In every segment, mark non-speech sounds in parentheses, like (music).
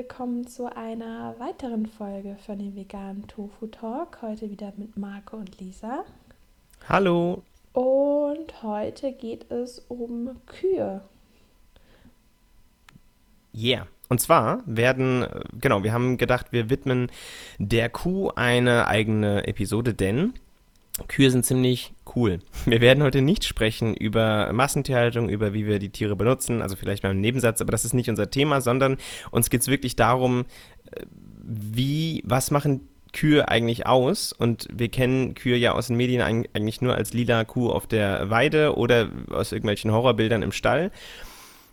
willkommen zu einer weiteren Folge von dem veganen Tofu Talk. Heute wieder mit Marco und Lisa. Hallo. Und heute geht es um Kühe. Yeah. Und zwar werden, genau, wir haben gedacht, wir widmen der Kuh eine eigene Episode, denn Kühe sind ziemlich cool. Wir werden heute nicht sprechen über Massentierhaltung, über wie wir die Tiere benutzen, also vielleicht mal im Nebensatz, aber das ist nicht unser Thema, sondern uns geht es wirklich darum, äh, wie, was machen Kühe eigentlich aus? Und wir kennen Kühe ja aus den Medien eigentlich nur als lila Kuh auf der Weide oder aus irgendwelchen Horrorbildern im Stall.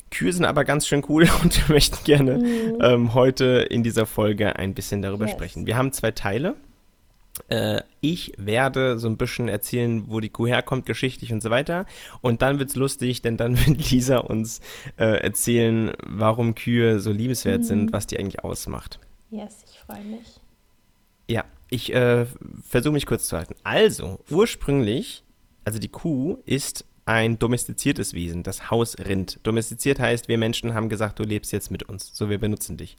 Kühe sind aber ganz schön cool (laughs) und wir möchten gerne mhm. ähm, heute in dieser Folge ein bisschen darüber yes. sprechen. Wir haben zwei Teile. Äh, ich werde so ein bisschen erzählen, wo die Kuh herkommt, geschichtlich und so weiter. Und dann wird es lustig, denn dann (laughs) wird Lisa uns äh, erzählen, warum Kühe so liebenswert mhm. sind, was die eigentlich ausmacht. Yes, ich freue mich. Ja, ich äh, versuche mich kurz zu halten. Also, ursprünglich, also die Kuh ist ein domestiziertes Wesen, das Hausrind. Domestiziert heißt, wir Menschen haben gesagt, du lebst jetzt mit uns, so wir benutzen dich.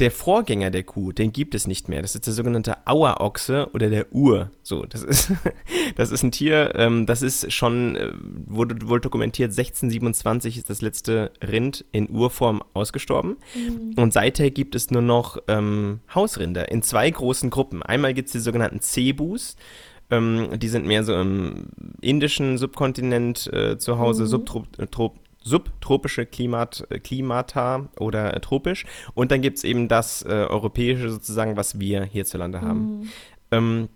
Der Vorgänger der Kuh, den gibt es nicht mehr. Das ist der sogenannte Auerochse oder der Ur. So, das ist, (laughs) das ist ein Tier, ähm, das ist schon, äh, wurde wohl dokumentiert, 1627 ist das letzte Rind in Urform ausgestorben. Mhm. Und seither gibt es nur noch ähm, Hausrinder in zwei großen Gruppen. Einmal gibt es die sogenannten Cebus. Ähm, die sind mehr so im indischen Subkontinent äh, zu Hause, mhm. subtrop subtropische Klimat, äh, Klimata oder äh, tropisch. Und dann gibt es eben das äh, europäische sozusagen, was wir hierzulande haben. Mhm. Ähm,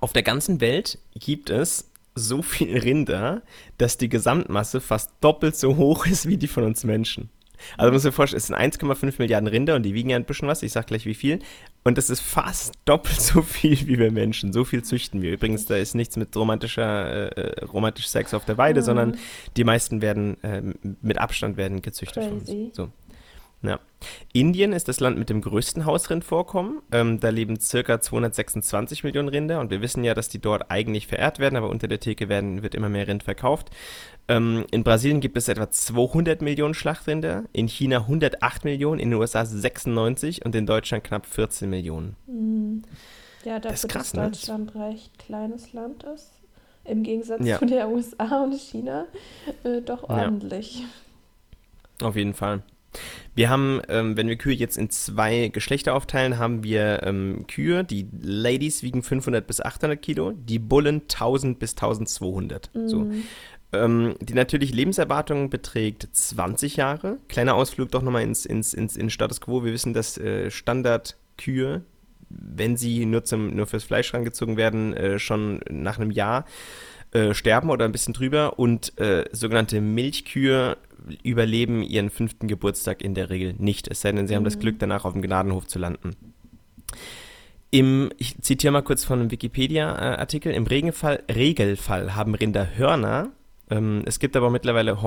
auf der ganzen Welt gibt es so viel Rinder, dass die Gesamtmasse fast doppelt so hoch (laughs) ist wie die von uns Menschen. Also muss man sich vorstellen, es sind 1,5 Milliarden Rinder und die wiegen ja ein bisschen was, ich sag gleich wie viel. Und das ist fast (laughs) doppelt so viel wie wir Menschen. So viel züchten wir. Übrigens, da ist nichts mit romantischer, äh, romantisch Sex auf der Weide, mhm. sondern die meisten werden äh, mit Abstand werden gezüchtet Crazy. von uns. So. Ja. Indien ist das Land mit dem größten Hausrindvorkommen. Ähm, da leben circa 226 Millionen Rinder und wir wissen ja, dass die dort eigentlich verehrt werden, aber unter der Theke werden, wird immer mehr Rind verkauft. Ähm, in Brasilien gibt es etwa 200 Millionen Schlachtrinder, in China 108 Millionen, in den USA 96 und in Deutschland knapp 14 Millionen. Mhm. Ja, dafür, das krass, dass Deutschland ne? recht kleines Land ist, im Gegensatz ja. zu der USA und China, äh, doch ordentlich. Ja. Auf jeden Fall. Wir haben, ähm, wenn wir Kühe jetzt in zwei Geschlechter aufteilen, haben wir ähm, Kühe, die Ladies wiegen 500 bis 800 Kilo, die Bullen 1000 bis 1200. Mhm. So. Ähm, die natürliche Lebenserwartung beträgt 20 Jahre. Kleiner Ausflug doch nochmal ins, ins, ins, ins Status Quo. Wir wissen, dass äh, Standardkühe, wenn sie nur, zum, nur fürs Fleisch rangezogen werden, äh, schon nach einem Jahr äh, sterben oder ein bisschen drüber. Und äh, sogenannte Milchkühe überleben ihren fünften Geburtstag in der Regel nicht, es sei denn, sie mhm. haben das mhm. Glück, danach auf dem Gnadenhof zu landen. Im, ich zitiere mal kurz von einem Wikipedia-Artikel, im Regenfall, Regelfall haben Rinder Hörner, ähm, es gibt aber mittlerweile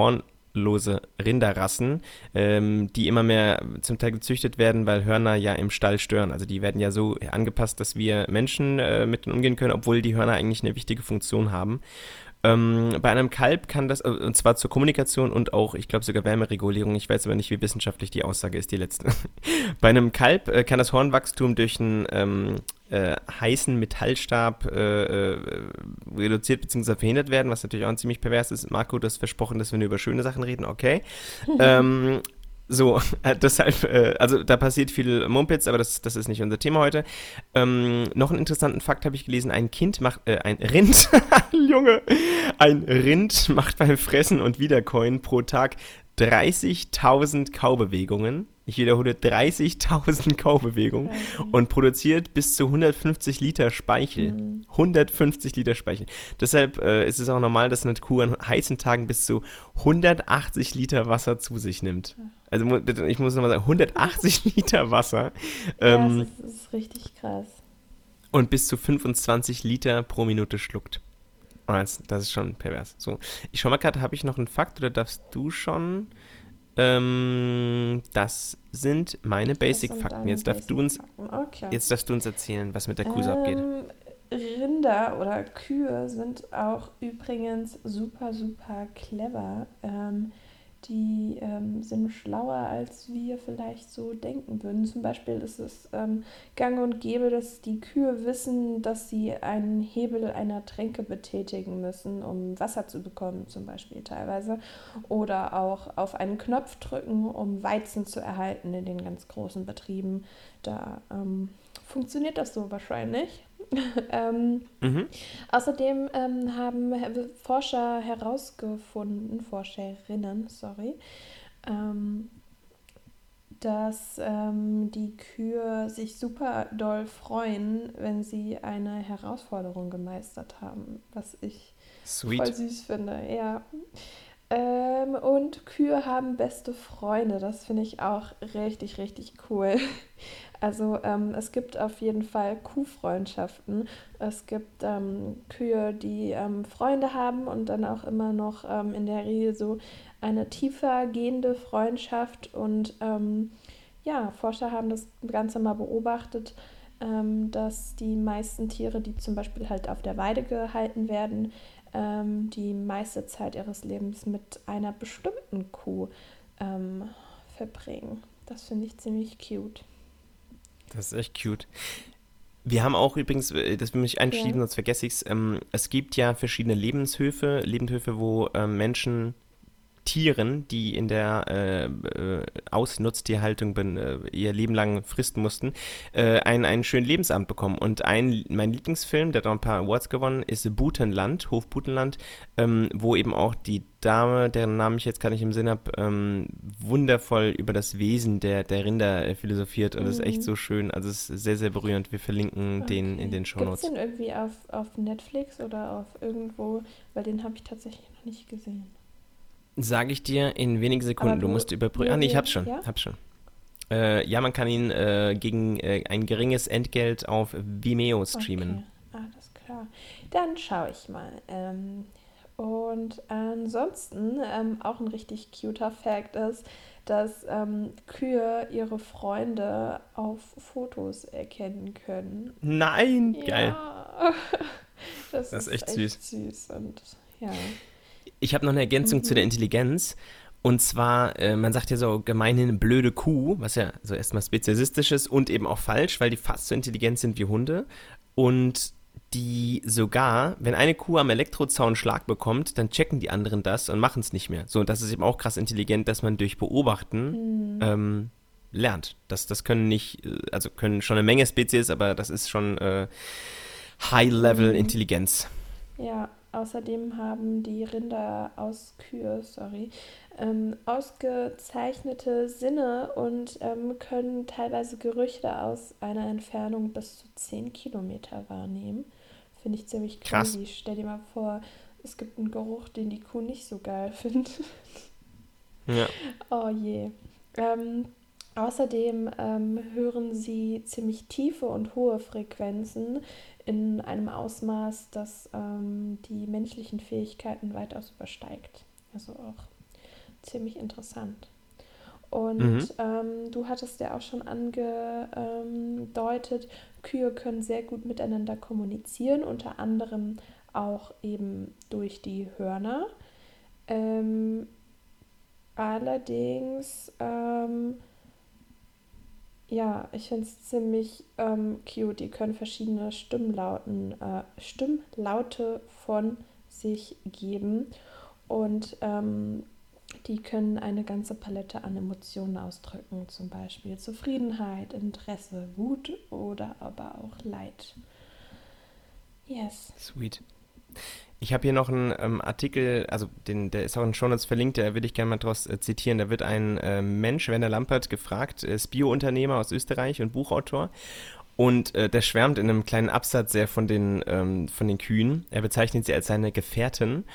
hornlose Rinderrassen, ähm, die immer mehr zum Teil gezüchtet werden, weil Hörner ja im Stall stören. Also die werden ja so angepasst, dass wir Menschen äh, mit denen umgehen können, obwohl die Hörner eigentlich eine wichtige Funktion haben. Ähm, bei einem Kalb kann das, äh, und zwar zur Kommunikation und auch, ich glaube, sogar Wärmeregulierung, ich weiß aber nicht, wie wissenschaftlich die Aussage ist, die letzte. (laughs) bei einem Kalb äh, kann das Hornwachstum durch einen ähm, äh, heißen Metallstab äh, äh reduziert bzw. verhindert werden, was natürlich auch ziemlich pervers ist. Marco, du hast versprochen, dass wir nur über schöne Sachen reden, okay. (laughs) ähm, so, (laughs) äh, deshalb, äh, also da passiert viel Mumpitz, aber das, das ist nicht unser Thema heute. Ähm, noch einen interessanten Fakt habe ich gelesen: Ein Kind macht, äh, ein Rind, (laughs) Junge, ein Rind macht beim Fressen und Wiedercoin pro Tag 30.000 Kaubewegungen. Ich wiederhole 30.000 Kaubewegungen und produziert bis zu 150 Liter Speichel. Mhm. 150 Liter Speichel. Deshalb äh, ist es auch normal, dass eine Kuh an heißen Tagen bis zu 180 Liter Wasser zu sich nimmt. Also ich muss nochmal sagen, 180 (laughs) Liter Wasser. Ähm, ja, das ist, richtig krass. Und bis zu 25 Liter pro Minute schluckt. Das, das ist schon pervers. So, ich schau mal gerade, habe ich noch einen Fakt oder darfst du schon? Ähm, das sind meine Basic-Fakten. Jetzt, darfst du uns, okay. jetzt darfst du uns erzählen, was mit der Kuh ähm, abgeht. Rinder oder Kühe sind auch übrigens super, super clever. Ähm, die ähm, sind schlauer, als wir vielleicht so denken würden. Zum Beispiel ist es ähm, gang und gäbe, dass die Kühe wissen, dass sie einen Hebel einer Tränke betätigen müssen, um Wasser zu bekommen, zum Beispiel teilweise. Oder auch auf einen Knopf drücken, um Weizen zu erhalten in den ganz großen Betrieben. Da ähm, funktioniert das so wahrscheinlich. Ähm, mhm. Außerdem ähm, haben Forscher herausgefunden, Forscherinnen, sorry, ähm, dass ähm, die Kühe sich super doll freuen, wenn sie eine Herausforderung gemeistert haben, was ich Sweet. voll süß finde. Ja. Ähm, und Kühe haben beste Freunde. Das finde ich auch richtig, richtig cool. Also ähm, es gibt auf jeden Fall Kuhfreundschaften. Es gibt ähm, Kühe, die ähm, Freunde haben und dann auch immer noch ähm, in der Regel so eine tiefer gehende Freundschaft. Und ähm, ja, Forscher haben das Ganze mal beobachtet, dass die meisten Tiere, die zum Beispiel halt auf der Weide gehalten werden, die meiste Zeit ihres Lebens mit einer bestimmten Kuh verbringen. Das finde ich ziemlich cute. Das ist echt cute. Wir haben auch übrigens, äh, das will mich einschieben, ja. sonst vergesse ich es, ähm, es gibt ja verschiedene Lebenshöfe, Lebenshöfe, wo ähm, Menschen Tieren, die in der äh, äh, Ausnutztierhaltung äh, ihr Leben lang fristen mussten, äh, einen, einen schönen Lebensamt bekommen. Und ein, mein Lieblingsfilm, der hat auch ein paar Awards gewonnen, ist Butenland, Hof Butenland, ähm, wo eben auch die Dame, deren Namen ich jetzt gar nicht im Sinn habe, ähm, wundervoll über das Wesen der, der Rinder äh, philosophiert. Und mhm. ist echt mhm. so schön. Also es ist sehr, sehr berührend. Wir verlinken okay. den in den Shownotes. Gibt es den irgendwie auf, auf Netflix oder auf irgendwo? Weil den habe ich tatsächlich noch nicht gesehen. Sage ich dir in wenigen Sekunden. Du, du, musst überprüfen. Ah, nee, ich hab's schon. Ja? Hab's schon. Äh, ja, man kann ihn äh, gegen äh, ein geringes Entgelt auf Vimeo streamen. Okay. Alles klar. Dann schaue ich mal. Ähm, und ansonsten ähm, auch ein richtig cuter Fact ist, dass ähm, Kühe ihre Freunde auf Fotos erkennen können. Nein, ja. geil. (laughs) das, das, ist echt, echt süß. süß und ja. Ich habe noch eine Ergänzung mhm. zu der Intelligenz. Und zwar, äh, man sagt ja so gemeinhin blöde Kuh, was ja so erstmal speziesistisch ist und eben auch falsch, weil die fast so intelligent sind wie Hunde. Und die sogar, wenn eine Kuh am Elektrozaun Schlag bekommt, dann checken die anderen das und machen es nicht mehr. So, und das ist eben auch krass intelligent, dass man durch Beobachten mhm. ähm, lernt. Das, das können nicht, äh, also können schon eine Menge Spezies, aber das ist schon äh, High-Level-Intelligenz. Mhm. Ja, Außerdem haben die Rinder aus Kühe, sorry, ähm, ausgezeichnete Sinne und ähm, können teilweise Gerüche aus einer Entfernung bis zu 10 Kilometer wahrnehmen. Finde ich ziemlich crazy. Krass. Stell dir mal vor, es gibt einen Geruch, den die Kuh nicht so geil (laughs) findet. Ja. Oh je. Ähm, außerdem ähm, hören sie ziemlich tiefe und hohe Frequenzen in einem Ausmaß, das ähm, die menschlichen Fähigkeiten weitaus übersteigt. Also auch ziemlich interessant. Und mhm. ähm, du hattest ja auch schon angedeutet, Kühe können sehr gut miteinander kommunizieren, unter anderem auch eben durch die Hörner. Ähm, allerdings ähm, ja, ich finde es ziemlich ähm, cute. Die können verschiedene Stimmlauten, äh, Stimmlaute von sich geben und ähm, die können eine ganze Palette an Emotionen ausdrücken, zum Beispiel Zufriedenheit, Interesse, Wut oder aber auch Leid. Yes. Sweet. Ich habe hier noch einen ähm, Artikel, also den, der ist auch in Shownotes verlinkt, da würde ich gerne mal draus äh, zitieren. Da wird ein äh, Mensch, Werner Lampert, gefragt, ist Bio-Unternehmer aus Österreich und Buchautor. Und äh, der schwärmt in einem kleinen Absatz sehr von den, ähm, von den Kühen. Er bezeichnet sie als seine Gefährten.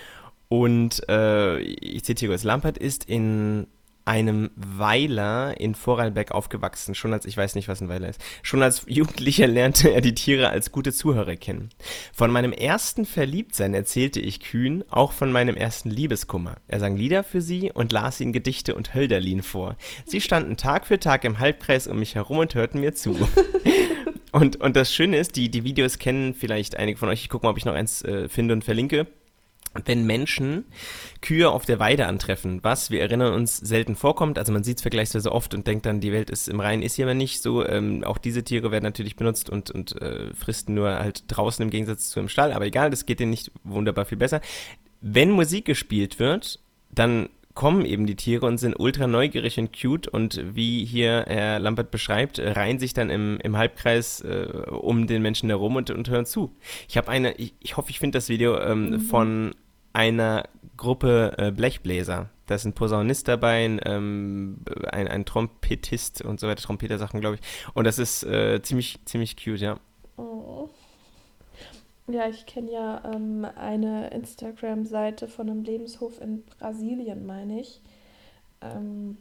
Und äh, ich zitiere kurz, Lampert ist in einem Weiler in Vorarlberg aufgewachsen, schon als, ich weiß nicht, was ein Weiler ist, schon als Jugendlicher lernte er die Tiere als gute Zuhörer kennen. Von meinem ersten Verliebtsein erzählte ich kühn, auch von meinem ersten Liebeskummer. Er sang Lieder für sie und las ihnen Gedichte und Hölderlin vor. Sie standen Tag für Tag im Halbkreis um mich herum und hörten mir zu. (laughs) und, und das Schöne ist, die, die Videos kennen vielleicht einige von euch, ich gucke mal, ob ich noch eins äh, finde und verlinke wenn Menschen Kühe auf der Weide antreffen, was wir erinnern uns selten vorkommt. Also man sieht es vergleichsweise oft und denkt dann, die Welt ist im Rhein, ist hier aber nicht so. Ähm, auch diese Tiere werden natürlich benutzt und, und äh, fristen nur halt draußen im Gegensatz zu im Stall. Aber egal, das geht denen nicht wunderbar viel besser. Wenn Musik gespielt wird, dann kommen eben die Tiere und sind ultra neugierig und cute und wie hier Herr Lambert beschreibt, reihen sich dann im, im Halbkreis äh, um den Menschen herum und, und hören zu. Ich habe eine, ich, ich, hoffe, ich finde das Video ähm, mhm. von einer Gruppe äh, Blechbläser. Da ist ein Posaunist dabei, ein, ähm, ein, ein, Trompetist und so weiter, Trompeter-Sachen, glaube ich. Und das ist äh, ziemlich, ziemlich cute, ja. Oh. Ja, ich kenne ja ähm, eine Instagram-Seite von einem Lebenshof in Brasilien, meine ich. Ähm,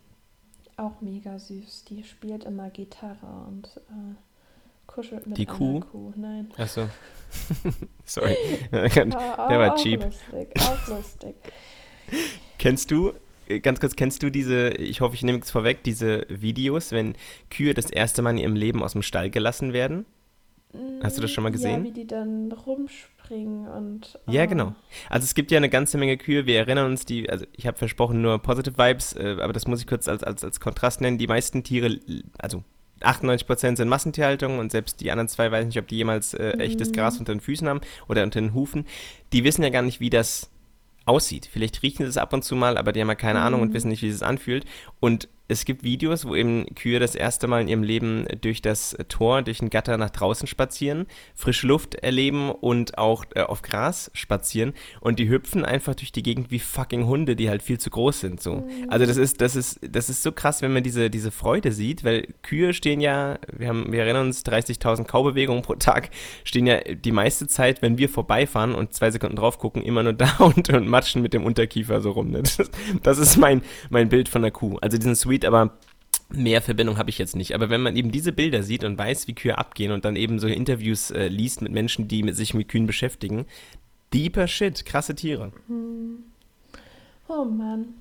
auch mega süß. Die spielt immer Gitarre und äh, kuschelt mit die Kuh? Kuh. Nein. Achso. (laughs) Sorry. Der war cheap. Auch lustig. Auch lustig. Kennst du, äh, ganz kurz, kennst du diese, ich hoffe, ich nehme es vorweg, diese Videos, wenn Kühe das erste Mal in ihrem Leben aus dem Stall gelassen werden? Hast du das schon mal gesehen? Ja, wie die dann rumspringen und. Oh. Ja, genau. Also es gibt ja eine ganze Menge Kühe. Wir erinnern uns, die, also ich habe versprochen nur Positive Vibes, äh, aber das muss ich kurz als, als, als Kontrast nennen. Die meisten Tiere, also 98% sind Massentierhaltung und selbst die anderen zwei, weiß nicht, ob die jemals äh, echtes mhm. Gras unter den Füßen haben oder unter den Hufen. Die wissen ja gar nicht, wie das aussieht. Vielleicht riechen sie es ab und zu mal, aber die haben ja keine mhm. Ahnung und wissen nicht, wie es anfühlt. Und es gibt Videos, wo eben Kühe das erste Mal in ihrem Leben durch das Tor, durch ein Gatter nach draußen spazieren, frische Luft erleben und auch äh, auf Gras spazieren und die hüpfen einfach durch die Gegend wie fucking Hunde, die halt viel zu groß sind. So. Mhm. Also das ist, das ist, das ist so krass, wenn man diese, diese Freude sieht, weil Kühe stehen ja, wir haben, wir erinnern uns, 30.000 Kaubewegungen pro Tag, stehen ja die meiste Zeit, wenn wir vorbeifahren und zwei Sekunden drauf gucken, immer nur (laughs) da und, und matschen mit dem Unterkiefer so rum. Ne? Das, das ist mein, mein Bild von der Kuh. Also diesen Sweet Street, aber mehr Verbindung habe ich jetzt nicht. Aber wenn man eben diese Bilder sieht und weiß, wie Kühe abgehen und dann eben so Interviews äh, liest mit Menschen, die mit sich mit Kühen beschäftigen, deeper Shit, krasse Tiere. Hm. Oh Mann.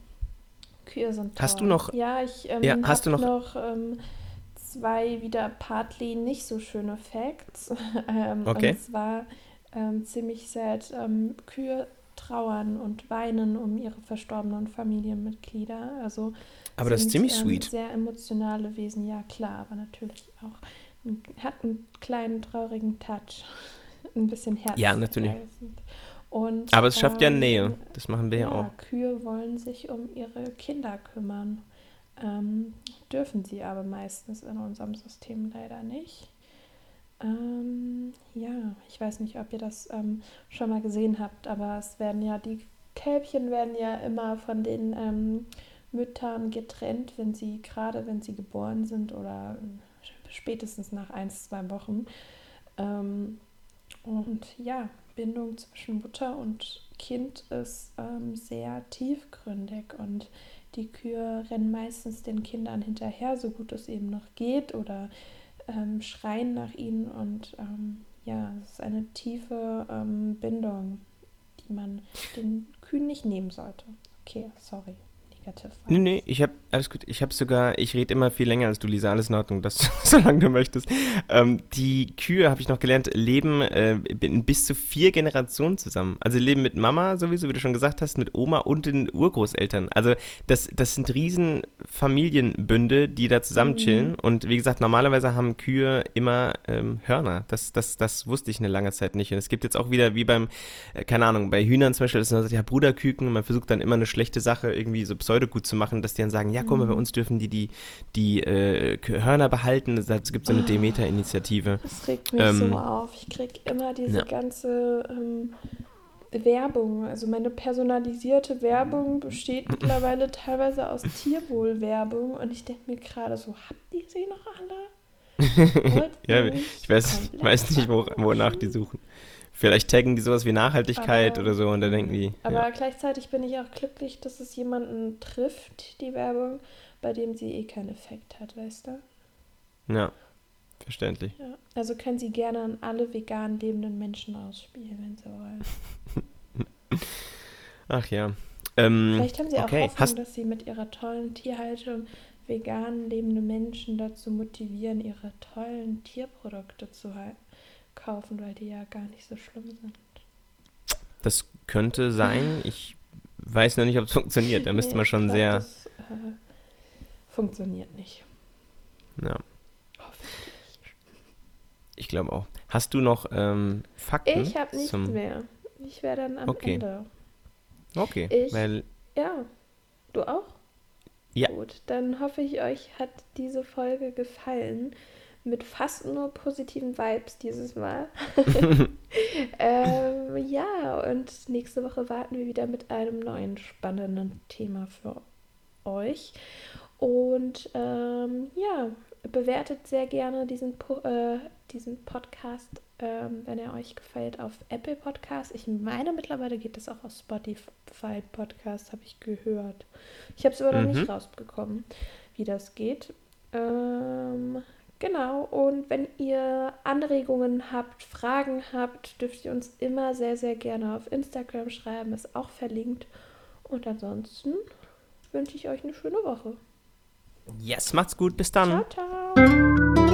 Kühe sind toll. Hast du noch? Ja, ich ähm, ja, hast du noch, noch ähm, zwei wieder partly nicht so schöne Facts. (laughs) ähm, okay. Und zwar ähm, ziemlich sad. Ähm, Kühe trauern und weinen um ihre verstorbenen Familienmitglieder. Also aber das ist ziemlich ähm, sweet. Sehr emotionale Wesen, ja klar, aber natürlich auch hat einen kleinen traurigen Touch, (laughs) ein bisschen herzlich. Ja, natürlich. Und, aber es schafft ähm, ja Nähe, das machen wir ja, ja auch. Kühe wollen sich um ihre Kinder kümmern, ähm, dürfen sie aber meistens in unserem System leider nicht. Ähm, ja, ich weiß nicht, ob ihr das ähm, schon mal gesehen habt, aber es werden ja, die Kälbchen werden ja immer von den ähm, Müttern getrennt, wenn sie, gerade wenn sie geboren sind oder spätestens nach ein, zwei Wochen. Ähm, und ja, Bindung zwischen Mutter und Kind ist ähm, sehr tiefgründig und die Kühe rennen meistens den Kindern hinterher, so gut es eben noch geht, oder ähm, schreien nach ihnen. Und ähm, ja, es ist eine tiefe ähm, Bindung, die man den Kühen nicht nehmen sollte. Okay, sorry negative Nee, nee, ich habe, alles gut, ich habe sogar, ich rede immer viel länger als du, Lisa, alles in Ordnung, das, (laughs) solange du möchtest. Ähm, die Kühe, habe ich noch gelernt, leben äh, bis zu vier Generationen zusammen. Also leben mit Mama sowieso, wie du schon gesagt hast, mit Oma und den Urgroßeltern. Also das, das sind riesen Familienbünde, die da zusammen chillen. Mhm. Und wie gesagt, normalerweise haben Kühe immer ähm, Hörner. Das, das, das wusste ich eine lange Zeit nicht. Und es gibt jetzt auch wieder, wie beim, äh, keine Ahnung, bei Hühnern zum Beispiel, das ist ja Bruderküken, man versucht dann immer eine schlechte Sache irgendwie so pseudo gut zu machen, dass die dann sagen, ja, guck mal, bei mhm. uns dürfen die die, die äh, Hörner behalten. Es gibt so eine ah. Demeter-Initiative. Das regt mich ähm, so auf. Ich kriege immer diese ja. ganze ähm, Werbung. Also meine personalisierte Werbung besteht mittlerweile teilweise aus Tierwohlwerbung und ich denke mir gerade so, habt ihr sie noch alle? (laughs) ja, ich weiß, weiß nicht, wo, wonach die suchen. Vielleicht taggen die sowas wie Nachhaltigkeit aber, oder so und dann denken die. Aber ja. gleichzeitig bin ich auch glücklich, dass es jemanden trifft, die Werbung, bei dem sie eh keinen Effekt hat, weißt du? Ja, verständlich. Ja. Also können sie gerne an alle vegan lebenden Menschen ausspielen, wenn sie wollen. (laughs) Ach ja. Ähm, Vielleicht haben sie okay. auch Hoffnung, Hast dass sie mit ihrer tollen Tierhaltung vegan lebende Menschen dazu motivieren, ihre tollen Tierprodukte zu halten kaufen, weil die ja gar nicht so schlimm sind. das könnte sein. (laughs) Ich weiß noch nicht, ob es funktioniert. Da müsste Nee, man schon glaub, sehr. Das äh, funktioniert nicht. Ja, ich glaube auch. Hast du noch ähm, Fakten? Ich habe nichts zum... mehr. Ich wäre dann am Okay. Ende. Okay, Ich- weil Ja. Du auch? Ja. Gut, dann hoffe ich, euch hat diese Folge gefallen. Mit fast nur positiven Vibes dieses Mal. (laughs) (laughs) ähm, ja, und nächste Woche warten wir wieder mit einem neuen spannenden Thema für euch. Und ähm, ja, bewertet sehr gerne diesen, Po- äh, diesen Podcast, ähm, wenn er euch gefällt, auf Apple Podcast. Ich meine, mittlerweile geht das auch auf Spotify Podcast, habe ich gehört. Ich habe es aber noch Mhm. nicht rausbekommen, wie das geht. Ähm, genau, und wenn ihr Anregungen habt, Fragen habt, dürft ihr uns immer sehr, sehr gerne auf Instagram schreiben, ist auch verlinkt. Und ansonsten wünsche ich euch eine schöne Woche. yes, macht's gut, bis dann. Ciao, ciao.